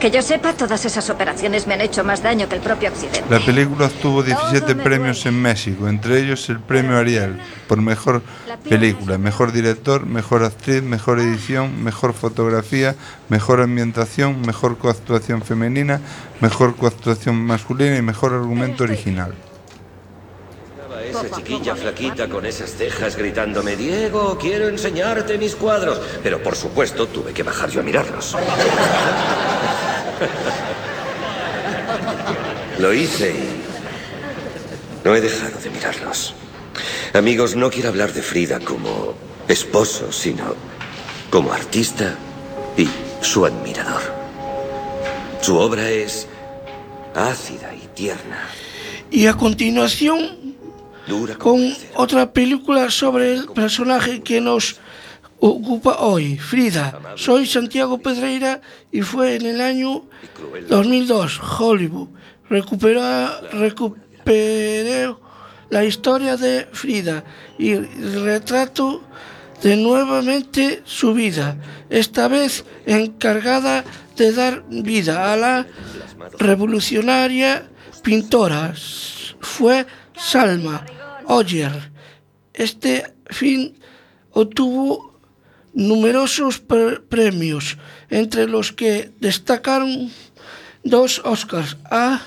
Que yo sepa, todas esas operaciones me han hecho más daño que el propio accidente. La película obtuvo 17 premios en México, entre ellos el premio Ariel por mejor película, mejor director, mejor actriz, mejor edición, mejor fotografía, mejor ambientación, mejor coactuación femenina, mejor coactuación masculina y mejor argumento original. Esa chiquilla flaquita con esas cejas gritándome, Diego, quiero enseñarte mis cuadros. Pero por supuesto tuve que bajar yo a mirarlos. Lo hice y no he dejado de mirarlos. Amigos, no quiero hablar de Frida como esposo, sino como artista y su admirador. Su obra es ácida y tierna, Y a continuación, con otra película sobre el personaje que nos ocupa hoy, Frida. Soy Santiago Pedreira y fue en el año 2002, Hollywood. Recupera, recuperó la historia de Frida y retrato de nuevamente su vida, esta vez encargada de dar vida a la revolucionaria pintora. Fue Salma Oyer. Este fin obtuvo numerosos pre- premios, entre los que destacaron dos Oscars a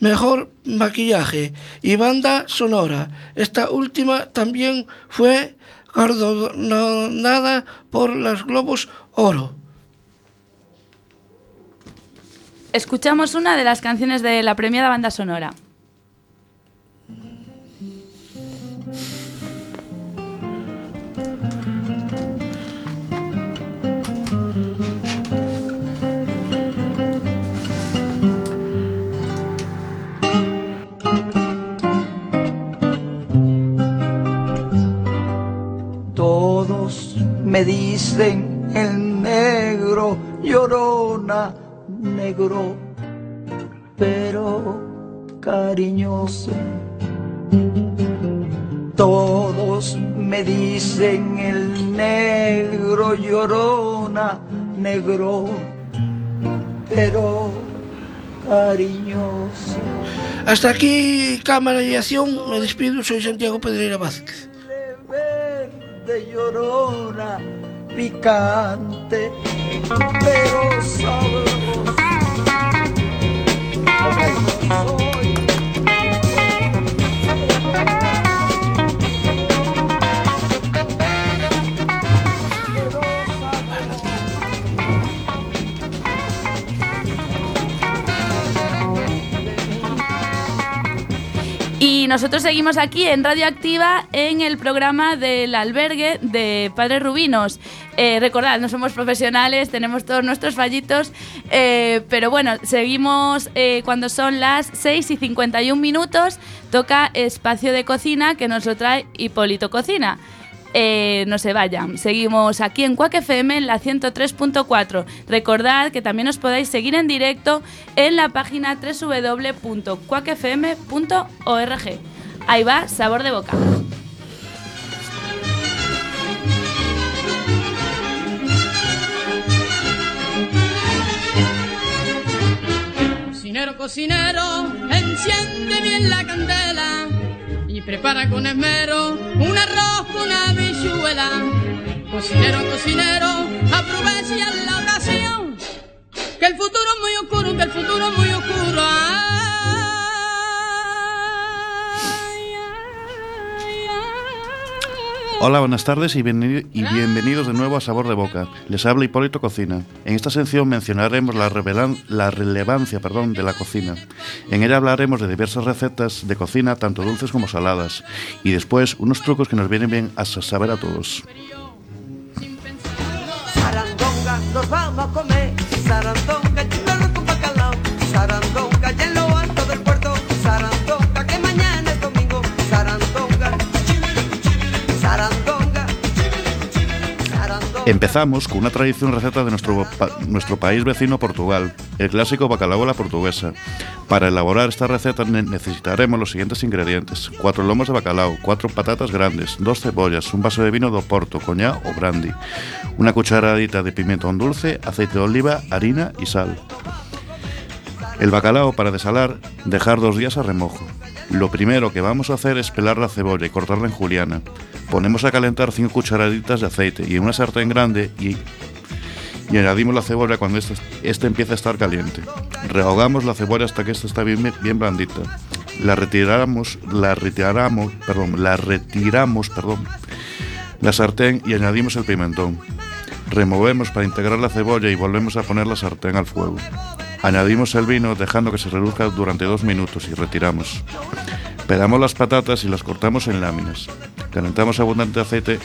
Mejor Maquillaje y Banda Sonora. Esta última también fue galardonada por los Globos Oro. escuchamos una de las canciones de la premiada banda sonora. Me dicen el negro, llorona, negro, pero cariñoso. Todos me dicen el negro, llorona, negro, pero cariñoso. Hasta aquí, cámara y acción. Me despido, soy Santiago Pedreira Vázquez. De llorona, picante, pero sabroso. Nosotros seguimos aquí en Radioactiva en el programa del albergue de Padres Rubinos. Eh, recordad, no somos profesionales, tenemos todos nuestros fallitos, eh, pero bueno, seguimos eh, cuando son las 6 y 51 minutos, toca espacio de cocina que nos lo trae Hipólito Cocina. Eh, no se vayan. Seguimos aquí en Quack FM en la 103.4. Recordad que también os podéis seguir en directo en la página www.quackfm.org. Ahí va, sabor de boca. Cocinero, cocinero, enciende bien la candela y prepara con esmero un arroz con una bichuela. Cocinero, cocinero, aprovecha la ocasión, que el futuro es muy oscuro, que el futuro es muy Hola, buenas tardes y, bienveni- y bienvenidos de nuevo a Sabor de Boca. Les habla Hipólito Cocina. En esta sección mencionaremos la, relevancia perdón, de la cocina. En ella hablaremos de diversas recetas de cocina, tanto dulces como saladas. Y después unos trucos que nos vienen bien a sa- saber a todos. Sarandonga, nos vamos a comer. Sarandonga, Empezamos con una tradición receta de nuestro, nuestro país vecino Portugal, el clásico bacalao a la portuguesa. Para elaborar esta receta ne- necesitaremos los siguientes ingredientes. 4 lomos de bacalao, 4 patatas grandes, 2 cebollas, un vaso de vino do Porto, coñac o brandy, una cucharadita de pimentón dulce, aceite de oliva, harina y sal. El bacalao para desalar, dejar dos días a remojo. Lo primero que vamos a hacer es pelar la cebolla y cortarla en juliana. Ponemos a calentar 5 cucharaditas de aceite y en una sartén grande y, añadimos la cebolla cuando este, este empieza a estar caliente. Rehogamos la cebolla hasta que esta está bien, bien blandita. La retiramos, la retiramos, perdón, la retiramos, perdón, la sartén y añadimos el pimentón. Removemos para integrar la cebolla y volvemos a poner la sartén al fuego. Añadimos el vino dejando que se reduzca durante dos minutos y retiramos. Pelamos las patatas y las cortamos en láminas. Calentamos abundante aceite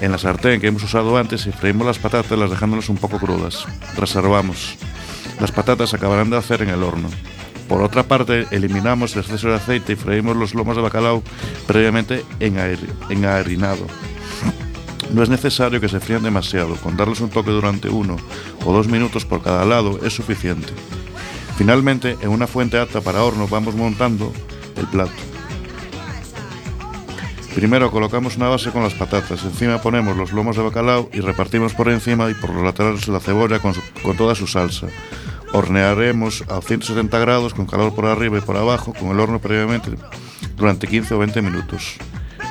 en la sartén que hemos usado antes y freímos las patatas las dejándolas un poco crudas. Reservamos. Las patatas acabarán de hacer en el horno. Por otra parte, eliminamos el exceso de aceite y freímos los lomos de bacalao previamente enhaer- enharinado. No es necesario que se frían demasiado, con darles un toque durante uno o dos minutos por cada lado es suficiente. Finalmente, en una fuente apta para horno vamos montando el plato. Primero colocamos una base con las patatas, encima ponemos los lomos de bacalao y repartimos por encima y por los laterales la cebolla con, con toda su salsa. Hornearemos a 170 grados con calor por arriba y por abajo con el horno previamente durante 15 o 20 minutos.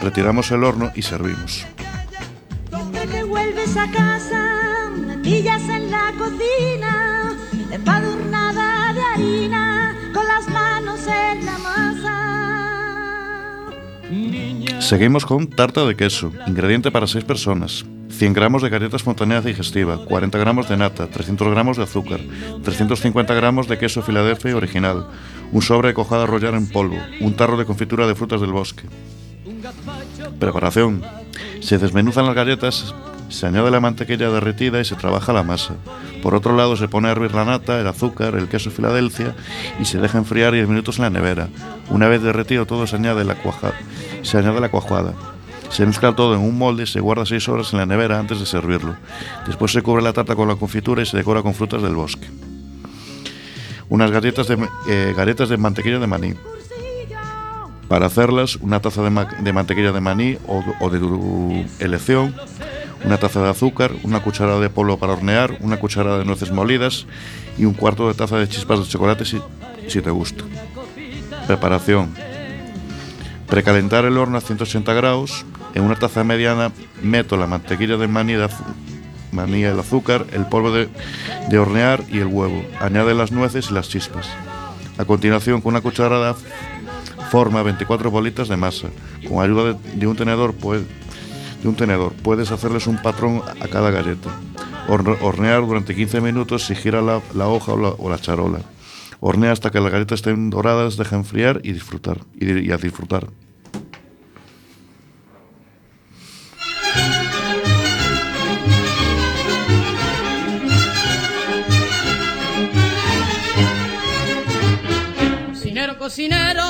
Retiramos el horno y servimos. En la cocina, de harina, con las manos en la masa. Seguimos con tarta de queso, ingrediente para 6 personas. 100 gramos de galletas fontanera digestiva, 40 gramos de nata, 300 gramos de azúcar, 350 gramos de queso Filadelfia original, un sobre de cojada rollar en polvo, un tarro de confitura de frutas del bosque. Preparación. Se desmenuzan las galletas, se añade la mantequilla derretida y se trabaja la masa. Por otro lado se pone a hervir la nata, el azúcar, el queso Filadelfia y se deja enfriar 10 minutos en la nevera. Una vez derretido todo se añade la cuaja- se añade la cuajada. Se mezcla todo en un molde y se guarda 6 horas en la nevera antes de servirlo. Después se cubre la tarta con la confitura y se decora con frutas del bosque. Unas galletas de, eh, galletas de mantequilla de maní. Para hacerlas, una taza de, ma- de mantequilla de maní o, o de tu elección, una taza de azúcar, una cucharada de polvo para hornear, una cucharada de nueces molidas y un cuarto de taza de chispas de chocolate si, te gusta. Preparación. Precalentar el horno a 180 grados. En una taza mediana meto la mantequilla de maní, de el azúcar, el polvo de, hornear y el huevo. Añade las nueces y las chispas. A continuación, con una cucharada forma 24 bolitas de masa. Con ayuda de, un tenedor puede- de un tenedor puedes hacerles un patrón a cada galleta. Horne- hornear durante 15 minutos si gira la, hoja o la, charola. Hornea hasta que las galletas estén doradas, deja enfriar y disfrutar. Y, y a disfrutar. Cocinero,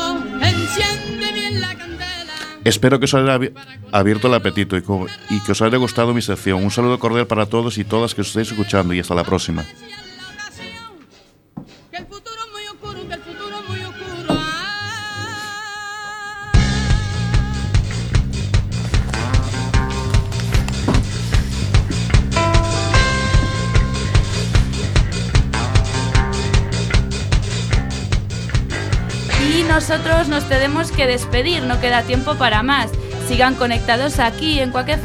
Espero que os haya abi- abierto el apetito y que os haya gustado mi sección. Un saludo cordial para todos y todas que os estéis escuchando y hasta la próxima. Nosotros nos tenemos que despedir, no queda tiempo para más. Sigan conectados aquí en FM